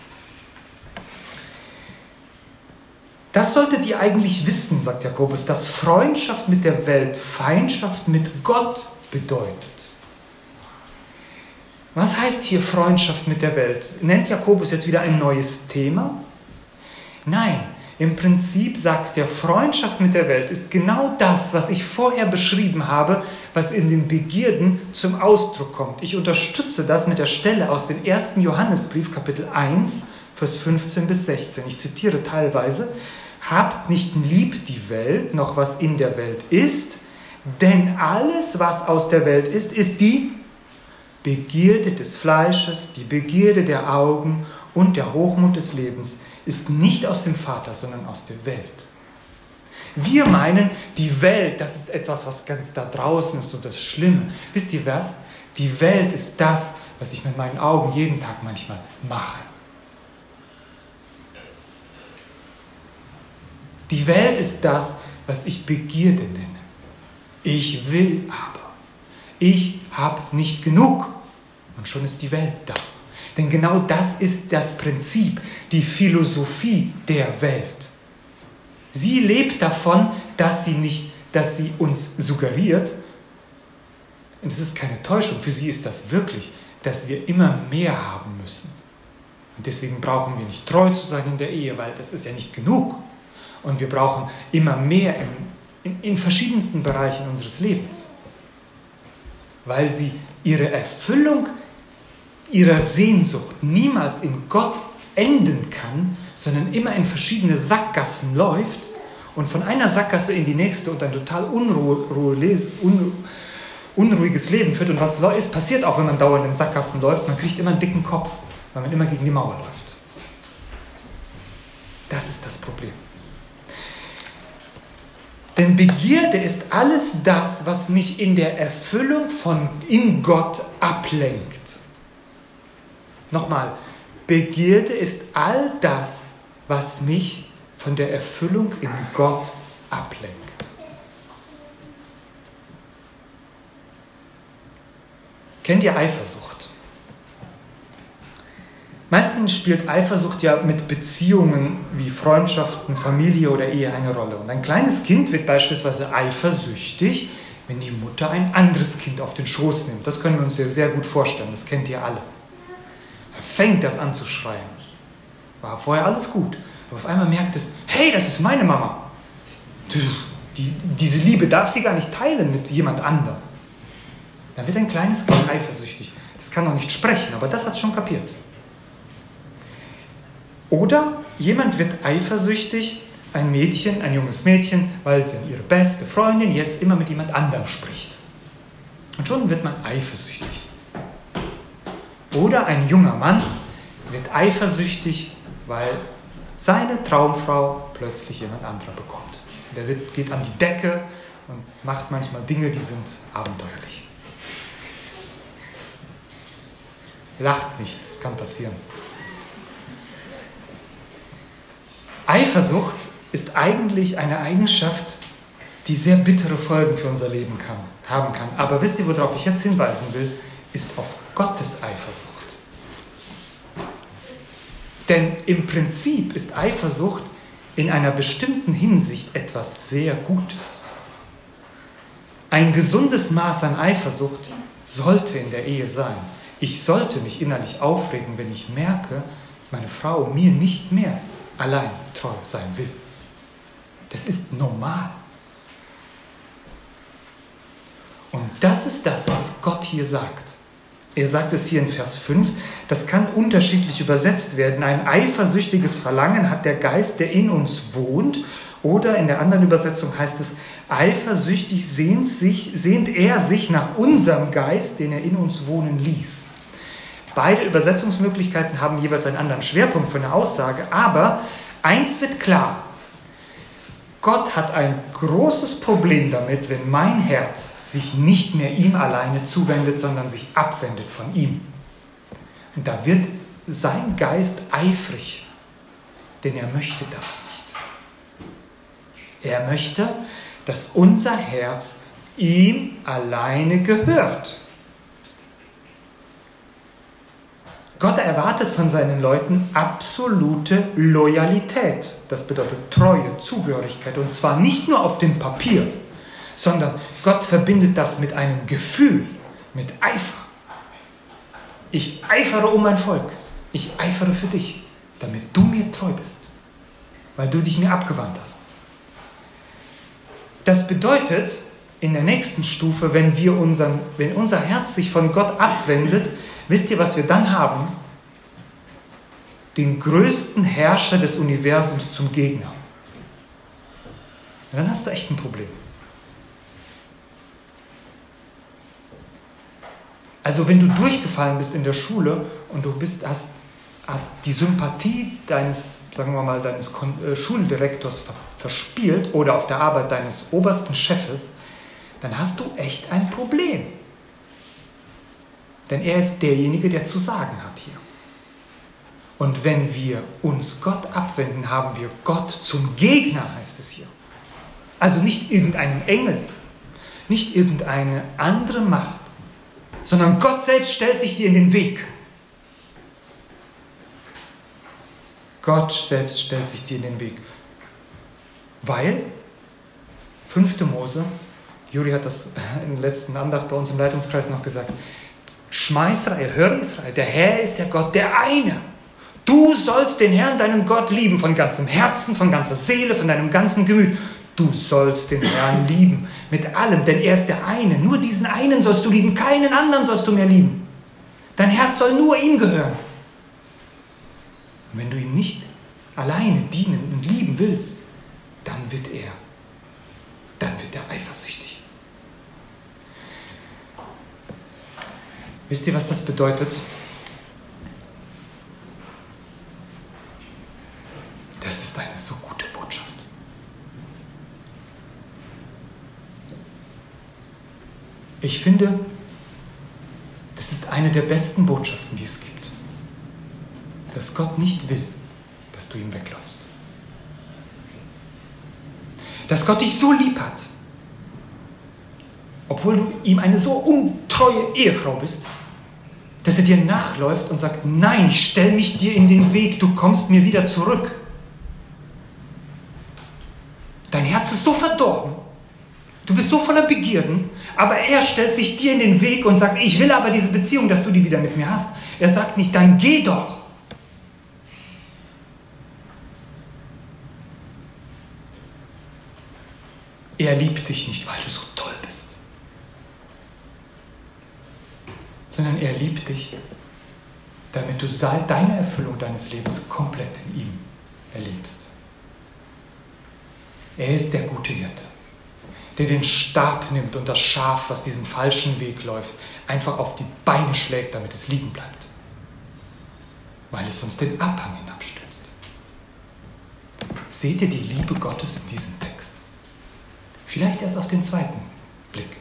S1: Das solltet ihr eigentlich wissen, sagt Jakobus, dass Freundschaft mit der Welt Feindschaft mit Gott bedeutet. Was heißt hier Freundschaft mit der Welt? Nennt Jakobus jetzt wieder ein neues Thema? Nein, im Prinzip sagt er, Freundschaft mit der Welt ist genau das, was ich vorher beschrieben habe, was in den Begierden zum Ausdruck kommt. Ich unterstütze das mit der Stelle aus dem 1. Johannesbrief, Kapitel 1, Vers 15 bis 16. Ich zitiere teilweise, Habt nicht lieb die Welt, noch was in der Welt ist, denn alles, was aus der Welt ist, ist die Begierde des Fleisches, die Begierde der Augen und der Hochmut des Lebens ist nicht aus dem Vater, sondern aus der Welt. Wir meinen, die Welt, das ist etwas, was ganz da draußen ist und das Schlimme. Wisst ihr was? Die Welt ist das, was ich mit meinen Augen jeden Tag manchmal mache. Die Welt ist das, was ich Begierde nenne. Ich will aber. Ich habe nicht genug. Und schon ist die Welt da. Denn genau das ist das Prinzip, die Philosophie der Welt. Sie lebt davon, dass sie, nicht, dass sie uns suggeriert, und es ist keine Täuschung, für sie ist das wirklich, dass wir immer mehr haben müssen. Und deswegen brauchen wir nicht treu zu sein in der Ehe, weil das ist ja nicht genug. Und wir brauchen immer mehr in, in, in verschiedensten Bereichen unseres Lebens, weil sie ihre Erfüllung ihrer Sehnsucht niemals in Gott enden kann, sondern immer in verschiedene Sackgassen läuft und von einer Sackgasse in die nächste und ein total unruhe, un, unruhiges Leben führt. Und was ist passiert auch, wenn man dauernd in Sackgassen läuft? Man kriegt immer einen dicken Kopf, weil man immer gegen die Mauer läuft. Das ist das Problem. Denn Begierde ist alles das, was mich in der Erfüllung von in Gott ablenkt. Nochmal, Begierde ist all das, was mich von der Erfüllung in Gott ablenkt. Kennt ihr Eifersucht? Meistens spielt Eifersucht ja mit Beziehungen wie Freundschaften, Familie oder Ehe eine Rolle. Und ein kleines Kind wird beispielsweise eifersüchtig, wenn die Mutter ein anderes Kind auf den Schoß nimmt. Das können wir uns ja sehr gut vorstellen, das kennt ihr alle. Fängt das an zu schreien. War vorher alles gut. Aber auf einmal merkt es, hey, das ist meine Mama. Die, diese Liebe darf sie gar nicht teilen mit jemand anderem. Dann wird ein kleines Kind eifersüchtig. Das kann noch nicht sprechen, aber das hat schon kapiert. Oder jemand wird eifersüchtig, ein Mädchen, ein junges Mädchen, weil sie ihre beste Freundin jetzt immer mit jemand anderem spricht. Und schon wird man eifersüchtig. Oder ein junger Mann wird eifersüchtig, weil seine Traumfrau plötzlich jemand anderer bekommt. Der wird, geht an die Decke und macht manchmal Dinge, die sind abenteuerlich. Lacht nicht, das kann passieren. Eifersucht ist eigentlich eine Eigenschaft, die sehr bittere Folgen für unser Leben kann, haben kann. Aber wisst ihr, worauf ich jetzt hinweisen will, ist auf Gottes Eifersucht. Denn im Prinzip ist Eifersucht in einer bestimmten Hinsicht etwas sehr Gutes. Ein gesundes Maß an Eifersucht sollte in der Ehe sein. Ich sollte mich innerlich aufregen, wenn ich merke, dass meine Frau mir nicht mehr allein treu sein will. Das ist normal. Und das ist das, was Gott hier sagt. Er sagt es hier in Vers 5, das kann unterschiedlich übersetzt werden. Ein eifersüchtiges Verlangen hat der Geist, der in uns wohnt. Oder in der anderen Übersetzung heißt es, eifersüchtig sehnt, sich, sehnt er sich nach unserem Geist, den er in uns wohnen ließ. Beide Übersetzungsmöglichkeiten haben jeweils einen anderen Schwerpunkt für eine Aussage, aber eins wird klar. Gott hat ein großes Problem damit, wenn mein Herz sich nicht mehr ihm alleine zuwendet, sondern sich abwendet von ihm. Und da wird sein Geist eifrig, denn er möchte das nicht. Er möchte, dass unser Herz ihm alleine gehört. Gott erwartet von seinen Leuten absolute Loyalität. Das bedeutet Treue, Zugehörigkeit. Und zwar nicht nur auf dem Papier, sondern Gott verbindet das mit einem Gefühl, mit Eifer. Ich eifere um mein Volk. Ich eifere für dich, damit du mir treu bist, weil du dich mir abgewandt hast. Das bedeutet in der nächsten Stufe, wenn, wir unseren, wenn unser Herz sich von Gott abwendet, Wisst ihr, was wir dann haben? Den größten Herrscher des Universums zum Gegner. dann hast du echt ein Problem. Also wenn du durchgefallen bist in der Schule und du bist, hast, hast die Sympathie deines, sagen wir mal, deines äh, Schuldirektors verspielt oder auf der Arbeit deines obersten Chefes, dann hast du echt ein Problem. Denn er ist derjenige, der zu sagen hat hier. Und wenn wir uns Gott abwenden, haben wir Gott zum Gegner, heißt es hier. Also nicht irgendeinem Engel, nicht irgendeine andere Macht, sondern Gott selbst stellt sich dir in den Weg. Gott selbst stellt sich dir in den Weg. Weil, 5. Mose, Juri hat das in der letzten Andacht bei uns im Leitungskreis noch gesagt, Schma Israel, Israel, der Herr ist der Gott, der eine. Du sollst den Herrn, deinen Gott, lieben von ganzem Herzen, von ganzer Seele, von deinem ganzen Gemüt. Du sollst den Herrn lieben mit allem, denn er ist der eine. Nur diesen einen sollst du lieben, keinen anderen sollst du mehr lieben. Dein Herz soll nur ihm gehören. Und wenn du ihm nicht alleine dienen und lieben willst, dann wird er, dann wird er eifersüchtig. Wisst ihr, was das bedeutet? Das ist eine so gute Botschaft. Ich finde, das ist eine der besten Botschaften, die es gibt. Dass Gott nicht will, dass du ihm wegläufst. Dass Gott dich so lieb hat, obwohl du ihm eine so untreue Ehefrau bist, dass er dir nachläuft und sagt, nein, ich stelle mich dir in den Weg, du kommst mir wieder zurück. Dein Herz ist so verdorben, du bist so voller Begierden, aber er stellt sich dir in den Weg und sagt, ich will aber diese Beziehung, dass du die wieder mit mir hast. Er sagt nicht, dann geh doch. Er liebt dich nicht, weil du so toll bist, sondern er liebt dich, damit du deine Erfüllung deines Lebens komplett in ihm erlebst. Er ist der gute Hirte, der den Stab nimmt und das Schaf, was diesen falschen Weg läuft, einfach auf die Beine schlägt, damit es liegen bleibt, weil es sonst den Abhang hinabstürzt. Seht ihr die Liebe Gottes in diesem Text? Vielleicht erst auf den zweiten Blick.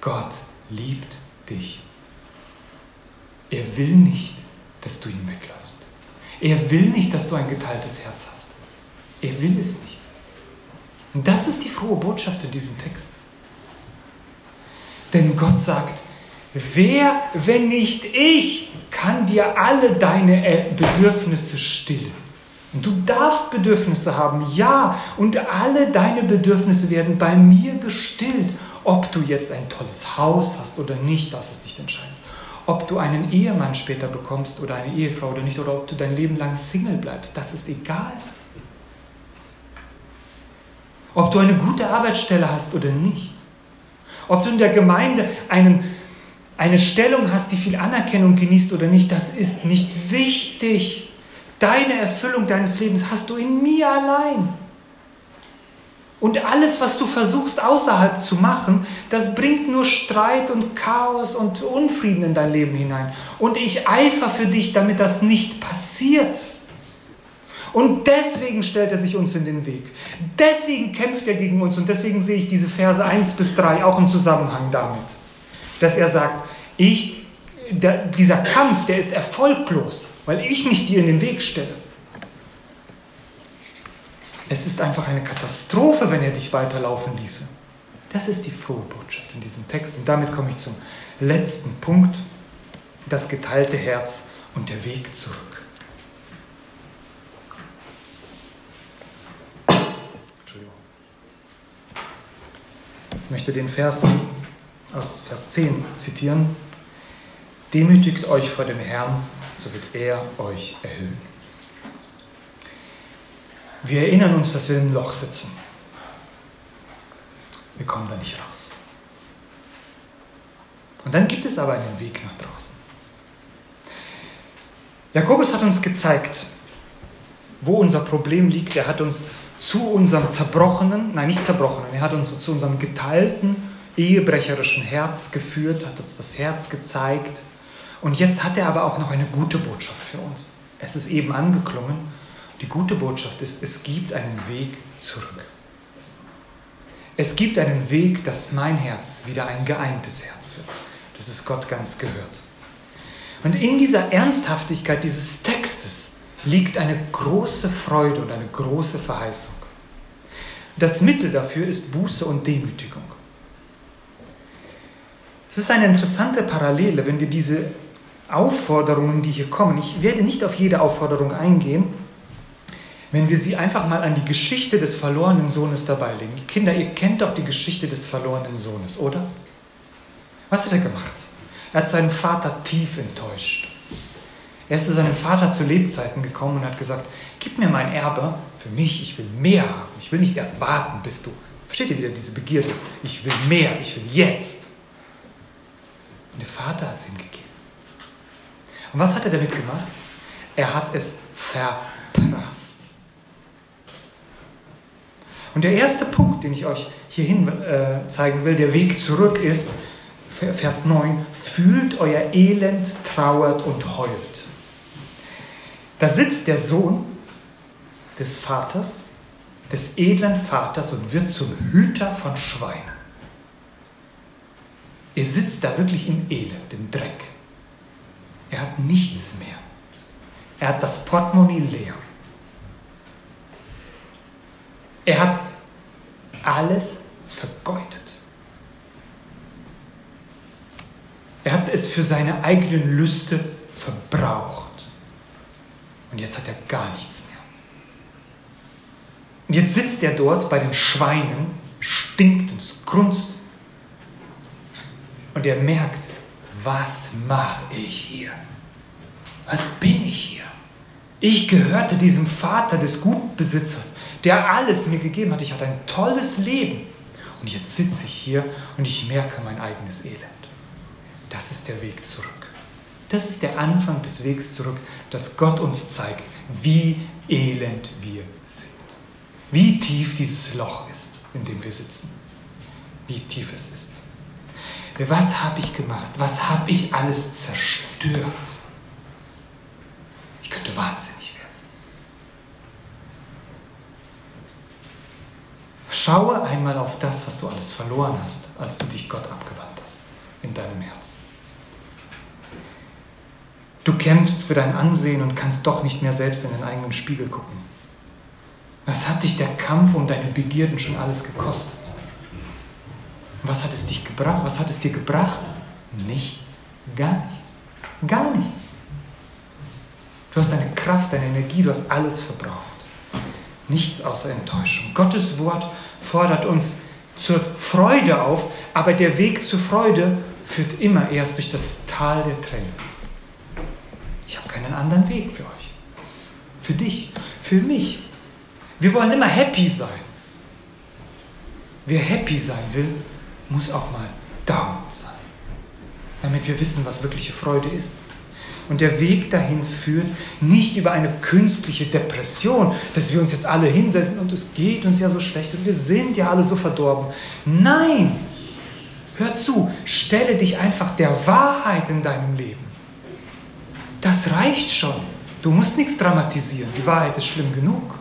S1: Gott liebt dich. Er will nicht, dass du ihn wegläufst. Er will nicht, dass du ein geteiltes Herz hast. Er will es nicht. Und das ist die frohe Botschaft in diesem Text. Denn Gott sagt, wer, wenn nicht ich, kann dir alle deine Bedürfnisse stillen. Und du darfst Bedürfnisse haben, ja, und alle deine Bedürfnisse werden bei mir gestillt. Ob du jetzt ein tolles Haus hast oder nicht, das ist nicht entscheidend. Ob du einen Ehemann später bekommst oder eine Ehefrau oder nicht, oder ob du dein Leben lang Single bleibst, das ist egal. Ob du eine gute Arbeitsstelle hast oder nicht. Ob du in der Gemeinde einen, eine Stellung hast, die viel Anerkennung genießt oder nicht, das ist nicht wichtig. Deine Erfüllung deines Lebens hast du in mir allein. Und alles, was du versuchst außerhalb zu machen, das bringt nur Streit und Chaos und Unfrieden in dein Leben hinein. Und ich eifer für dich, damit das nicht passiert. Und deswegen stellt er sich uns in den Weg. Deswegen kämpft er gegen uns. Und deswegen sehe ich diese Verse 1 bis 3 auch im Zusammenhang damit. Dass er sagt, ich, der, dieser Kampf, der ist erfolglos weil ich mich dir in den Weg stelle. Es ist einfach eine Katastrophe, wenn er dich weiterlaufen ließe. Das ist die frohe Botschaft in diesem Text. Und damit komme ich zum letzten Punkt, das geteilte Herz und der Weg zurück. Entschuldigung. Ich möchte den Vers aus Vers 10 zitieren. Demütigt euch vor dem Herrn so wird er euch erhöhen. Wir erinnern uns, dass wir im Loch sitzen. Wir kommen da nicht raus. Und dann gibt es aber einen Weg nach draußen. Jakobus hat uns gezeigt, wo unser Problem liegt. Er hat uns zu unserem zerbrochenen, nein, nicht zerbrochenen, er hat uns zu unserem geteilten, ehebrecherischen Herz geführt, hat uns das Herz gezeigt und jetzt hat er aber auch noch eine gute Botschaft für uns. Es ist eben angeklungen. Die gute Botschaft ist, es gibt einen Weg zurück. Es gibt einen Weg, dass mein Herz wieder ein geeintes Herz wird, dass es Gott ganz gehört. Und in dieser Ernsthaftigkeit dieses Textes liegt eine große Freude und eine große Verheißung. Das Mittel dafür ist Buße und Demütigung. Es ist eine interessante Parallele, wenn wir diese Aufforderungen, die hier kommen, ich werde nicht auf jede Aufforderung eingehen, wenn wir sie einfach mal an die Geschichte des verlorenen Sohnes dabei legen. Kinder, ihr kennt doch die Geschichte des verlorenen Sohnes, oder? Was hat er gemacht? Er hat seinen Vater tief enttäuscht. Er ist zu seinem Vater zu Lebzeiten gekommen und hat gesagt, gib mir mein Erbe für mich, ich will mehr haben. Ich will nicht erst warten, bis du. Versteht ihr wieder diese Begierde? Ich will mehr, ich will jetzt. Und der Vater hat es ihm gegeben. Und was hat er damit gemacht? Er hat es verprasst. Und der erste Punkt, den ich euch hierhin äh, zeigen will, der Weg zurück ist, Vers 9, fühlt euer Elend, trauert und heult. Da sitzt der Sohn des Vaters, des edlen Vaters und wird zum Hüter von Schweinen. Er sitzt da wirklich im Elend, im Dreck. Er hat nichts mehr. Er hat das Portemonnaie leer. Er hat alles vergeudet. Er hat es für seine eigenen Lüste verbraucht. Und jetzt hat er gar nichts mehr. Und jetzt sitzt er dort bei den Schweinen, stinkt und es grunzt. Und er merkt, was mache ich hier? Was bin ich hier? Ich gehörte diesem Vater des Gutbesitzers, der alles mir gegeben hat. Ich hatte ein tolles Leben. Und jetzt sitze ich hier und ich merke mein eigenes Elend. Das ist der Weg zurück. Das ist der Anfang des Wegs zurück, dass Gott uns zeigt, wie elend wir sind. Wie tief dieses Loch ist, in dem wir sitzen. Wie tief es ist. Was habe ich gemacht? Was habe ich alles zerstört? Ich könnte wahnsinnig werden. Schaue einmal auf das, was du alles verloren hast, als du dich Gott abgewandt hast in deinem Herzen. Du kämpfst für dein Ansehen und kannst doch nicht mehr selbst in den eigenen Spiegel gucken. Was hat dich der Kampf um deine Begierden schon alles gekostet? Was hat es dich gebracht? Was hat es dir gebracht? Nichts, gar nichts, gar nichts. Du hast deine Kraft, deine Energie, du hast alles verbraucht. Nichts außer Enttäuschung. Gottes Wort fordert uns zur Freude auf, aber der Weg zur Freude führt immer erst durch das Tal der Tränen. Keinen anderen Weg für euch. Für dich, für mich. Wir wollen immer happy sein. Wer happy sein will, muss auch mal down sein. Damit wir wissen, was wirkliche Freude ist. Und der Weg dahin führt nicht über eine künstliche Depression, dass wir uns jetzt alle hinsetzen und es geht uns ja so schlecht und wir sind ja alle so verdorben. Nein, hör zu, stelle dich einfach der Wahrheit in deinem Leben. Das reicht schon. Du musst nichts dramatisieren. Die Wahrheit ist schlimm genug.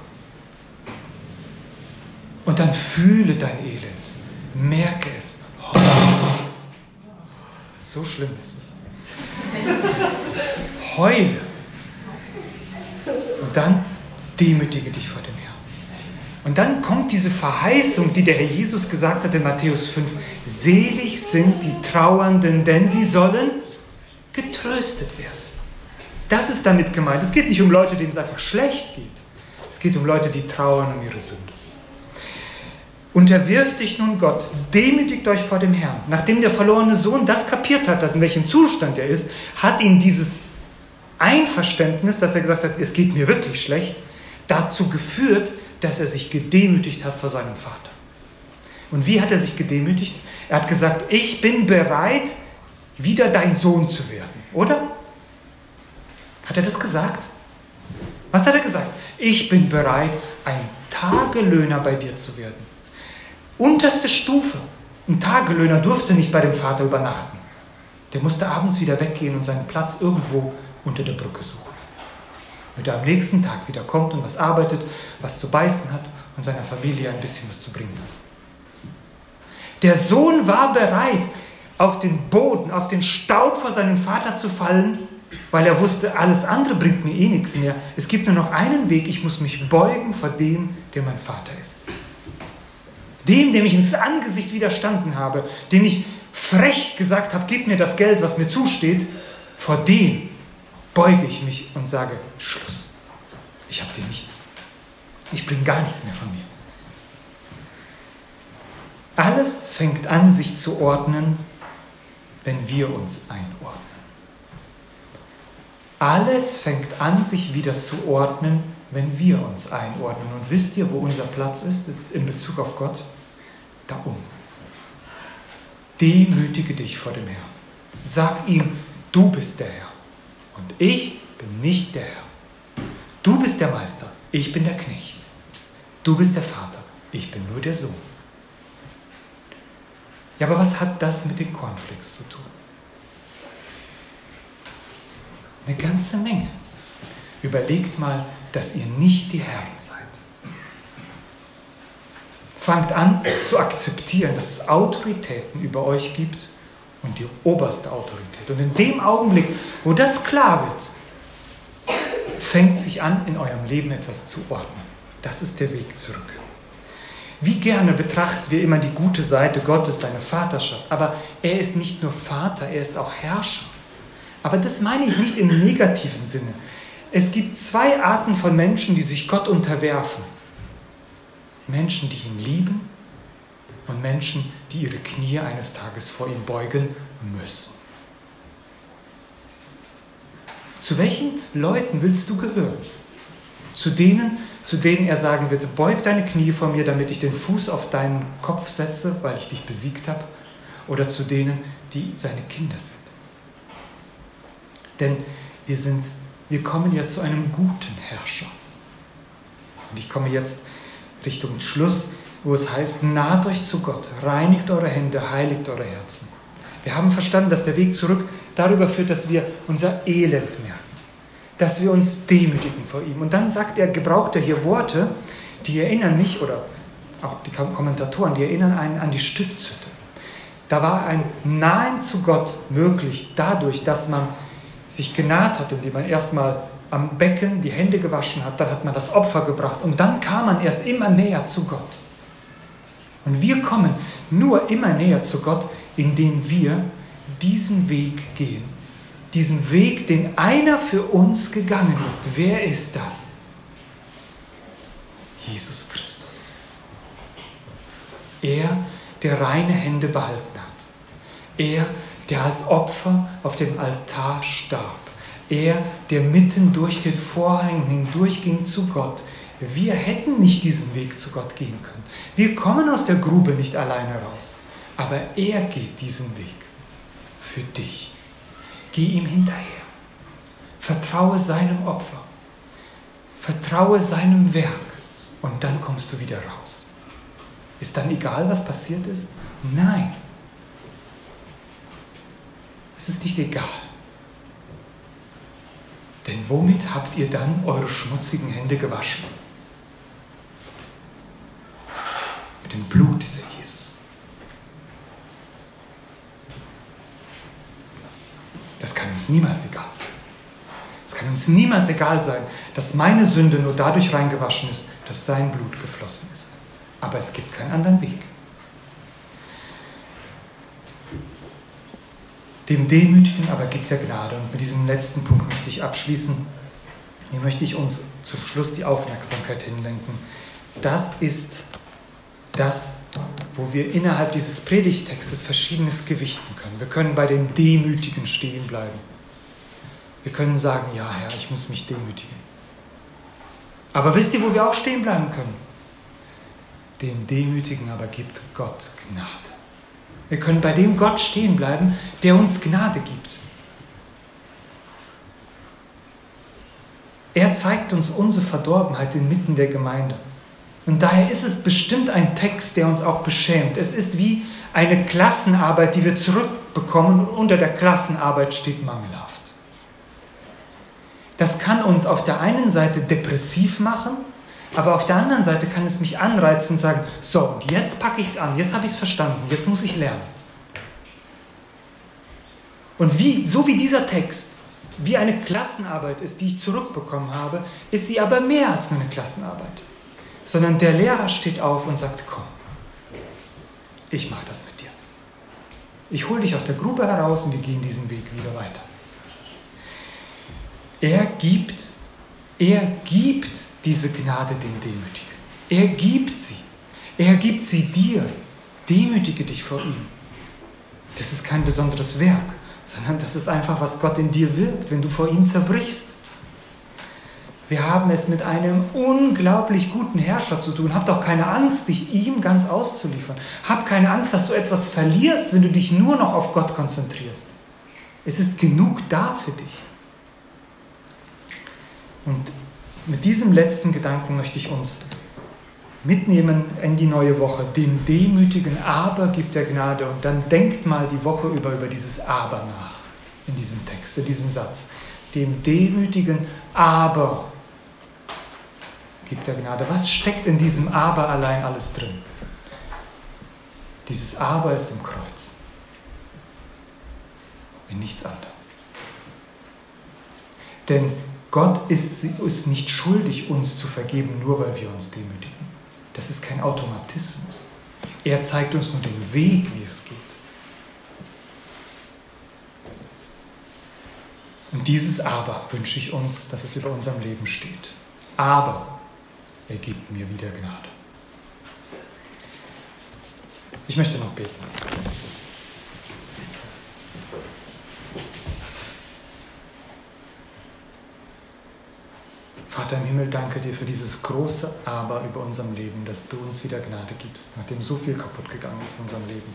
S1: Und dann fühle dein Elend. Merke es. So schlimm ist es. Heule. Und dann demütige dich vor dem Herrn. Und dann kommt diese Verheißung, die der Herr Jesus gesagt hat in Matthäus 5. Selig sind die Trauernden, denn sie sollen getröstet werden. Das ist damit gemeint. Es geht nicht um Leute, denen es einfach schlecht geht. Es geht um Leute, die trauern um ihre Sünde. Unterwirft dich nun Gott, demütigt euch vor dem Herrn. Nachdem der verlorene Sohn das kapiert hat, in welchem Zustand er ist, hat ihn dieses Einverständnis, dass er gesagt hat, es geht mir wirklich schlecht, dazu geführt, dass er sich gedemütigt hat vor seinem Vater. Und wie hat er sich gedemütigt? Er hat gesagt, ich bin bereit, wieder dein Sohn zu werden, oder? Hat er das gesagt? Was hat er gesagt? Ich bin bereit, ein Tagelöhner bei dir zu werden. Unterste Stufe. Ein Tagelöhner durfte nicht bei dem Vater übernachten. Der musste abends wieder weggehen und seinen Platz irgendwo unter der Brücke suchen. Damit er am nächsten Tag wieder kommt und was arbeitet, was zu beißen hat und seiner Familie ein bisschen was zu bringen hat. Der Sohn war bereit, auf den Boden, auf den Staub vor seinem Vater zu fallen weil er wusste, alles andere bringt mir eh nichts mehr. Es gibt nur noch einen Weg, ich muss mich beugen vor dem, der mein Vater ist. Dem, dem ich ins Angesicht widerstanden habe, dem ich frech gesagt habe, gib mir das Geld, was mir zusteht, vor dem beuge ich mich und sage, Schluss, ich habe dir nichts. Ich bringe gar nichts mehr von mir. Alles fängt an, sich zu ordnen, wenn wir uns einordnen. Alles fängt an, sich wieder zu ordnen, wenn wir uns einordnen. Und wisst ihr, wo unser Platz ist in Bezug auf Gott? Da unten. Demütige dich vor dem Herrn. Sag ihm, du bist der Herr und ich bin nicht der Herr. Du bist der Meister, ich bin der Knecht. Du bist der Vater, ich bin nur der Sohn. Ja, aber was hat das mit den Cornflakes zu tun? Eine ganze Menge. Überlegt mal, dass ihr nicht die Herren seid. Fangt an zu akzeptieren, dass es Autoritäten über euch gibt und die oberste Autorität. Und in dem Augenblick, wo das klar wird, fängt sich an, in eurem Leben etwas zu ordnen. Das ist der Weg zurück. Wie gerne betrachten wir immer die gute Seite Gottes, seine Vaterschaft. Aber er ist nicht nur Vater, er ist auch Herrscher. Aber das meine ich nicht im negativen Sinne. Es gibt zwei Arten von Menschen, die sich Gott unterwerfen. Menschen, die ihn lieben und Menschen, die ihre Knie eines Tages vor ihm beugen müssen. Zu welchen Leuten willst du gehören? Zu denen, zu denen er sagen wird, beug deine Knie vor mir, damit ich den Fuß auf deinen Kopf setze, weil ich dich besiegt habe? Oder zu denen, die seine Kinder sind? Denn wir sind, wir kommen ja zu einem guten Herrscher. Und ich komme jetzt Richtung Schluss, wo es heißt, naht euch zu Gott, reinigt eure Hände, heiligt eure Herzen. Wir haben verstanden, dass der Weg zurück darüber führt, dass wir unser Elend merken, dass wir uns demütigen vor ihm. Und dann sagt er, gebraucht er hier Worte, die erinnern mich, oder auch die Kommentatoren, die erinnern einen an die Stiftshütte. Da war ein Nahen zu Gott möglich dadurch, dass man sich genaht hat, indem man erstmal am Becken die Hände gewaschen hat, dann hat man das Opfer gebracht und dann kam man erst immer näher zu Gott. Und wir kommen nur immer näher zu Gott, indem wir diesen Weg gehen. Diesen Weg, den einer für uns gegangen ist. Wer ist das? Jesus Christus. Er, der reine Hände behalten hat. Er, der als Opfer auf dem Altar starb. Er, der mitten durch den Vorhang hindurchging zu Gott. Wir hätten nicht diesen Weg zu Gott gehen können. Wir kommen aus der Grube nicht alleine raus. Aber er geht diesen Weg für dich. Geh ihm hinterher. Vertraue seinem Opfer. Vertraue seinem Werk. Und dann kommst du wieder raus. Ist dann egal, was passiert ist? Nein. Es ist nicht egal. Denn womit habt ihr dann eure schmutzigen Hände gewaschen? Mit dem Blut dieser Jesus. Das kann uns niemals egal sein. Es kann uns niemals egal sein, dass meine Sünde nur dadurch reingewaschen ist, dass sein Blut geflossen ist. Aber es gibt keinen anderen Weg. Dem Demütigen aber gibt er Gnade. Und mit diesem letzten Punkt möchte ich abschließen. Hier möchte ich uns zum Schluss die Aufmerksamkeit hinlenken. Das ist das, wo wir innerhalb dieses Predigtextes verschiedenes gewichten können. Wir können bei dem Demütigen stehen bleiben. Wir können sagen, ja Herr, ich muss mich demütigen. Aber wisst ihr, wo wir auch stehen bleiben können? Dem Demütigen aber gibt Gott Gnade. Wir können bei dem Gott stehen bleiben, der uns Gnade gibt. Er zeigt uns unsere Verdorbenheit inmitten der Gemeinde. Und daher ist es bestimmt ein Text, der uns auch beschämt. Es ist wie eine Klassenarbeit, die wir zurückbekommen und unter der Klassenarbeit steht mangelhaft. Das kann uns auf der einen Seite depressiv machen aber auf der anderen Seite kann es mich anreizen und sagen, so, jetzt packe ich es an, jetzt habe ich es verstanden, jetzt muss ich lernen. Und wie, so wie dieser Text, wie eine Klassenarbeit ist, die ich zurückbekommen habe, ist sie aber mehr als nur eine Klassenarbeit. Sondern der Lehrer steht auf und sagt, komm, ich mache das mit dir. Ich hole dich aus der Grube heraus und wir gehen diesen Weg wieder weiter. Er gibt, er gibt diese Gnade den Demütigen. Er gibt sie. Er gibt sie dir. Demütige dich vor ihm. Das ist kein besonderes Werk. sondern das ist einfach, was Gott in dir wirkt, wenn du vor ihm zerbrichst. Wir haben es mit einem unglaublich guten Herrscher zu tun. Hab doch keine Angst, dich ihm ganz auszuliefern. Hab keine Angst, dass du etwas verlierst, wenn du dich nur noch auf Gott konzentrierst. Es ist genug da für dich. Und mit diesem letzten Gedanken möchte ich uns mitnehmen in die neue Woche. Dem Demütigen aber gibt er Gnade. Und dann denkt mal die Woche über über dieses Aber nach in diesem Text, in diesem Satz. Dem Demütigen aber gibt er Gnade. Was steckt in diesem Aber allein alles drin? Dieses Aber ist im Kreuz. In nichts anderem. Denn Gott ist, ist nicht schuldig, uns zu vergeben, nur weil wir uns demütigen. Das ist kein Automatismus. Er zeigt uns nur den Weg, wie es geht. Und dieses Aber wünsche ich uns, dass es über unserem Leben steht. Aber er gibt mir wieder Gnade. Ich möchte noch beten. Vater im Himmel, danke dir für dieses große Aber über unserem Leben, dass du uns wieder Gnade gibst, nachdem so viel kaputt gegangen ist in unserem Leben.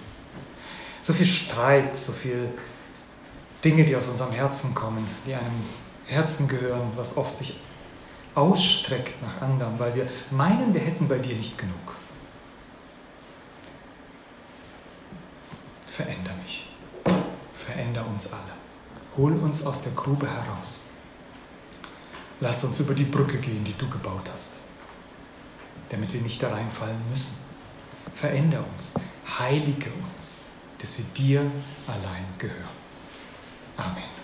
S1: So viel Streit, so viel Dinge, die aus unserem Herzen kommen, die einem Herzen gehören, was oft sich ausstreckt nach anderen, weil wir meinen, wir hätten bei dir nicht genug. Veränder mich. Veränder uns alle. Hol uns aus der Grube heraus. Lass uns über die Brücke gehen, die du gebaut hast, damit wir nicht da reinfallen müssen. Veränder uns, heilige uns, dass wir dir allein gehören. Amen.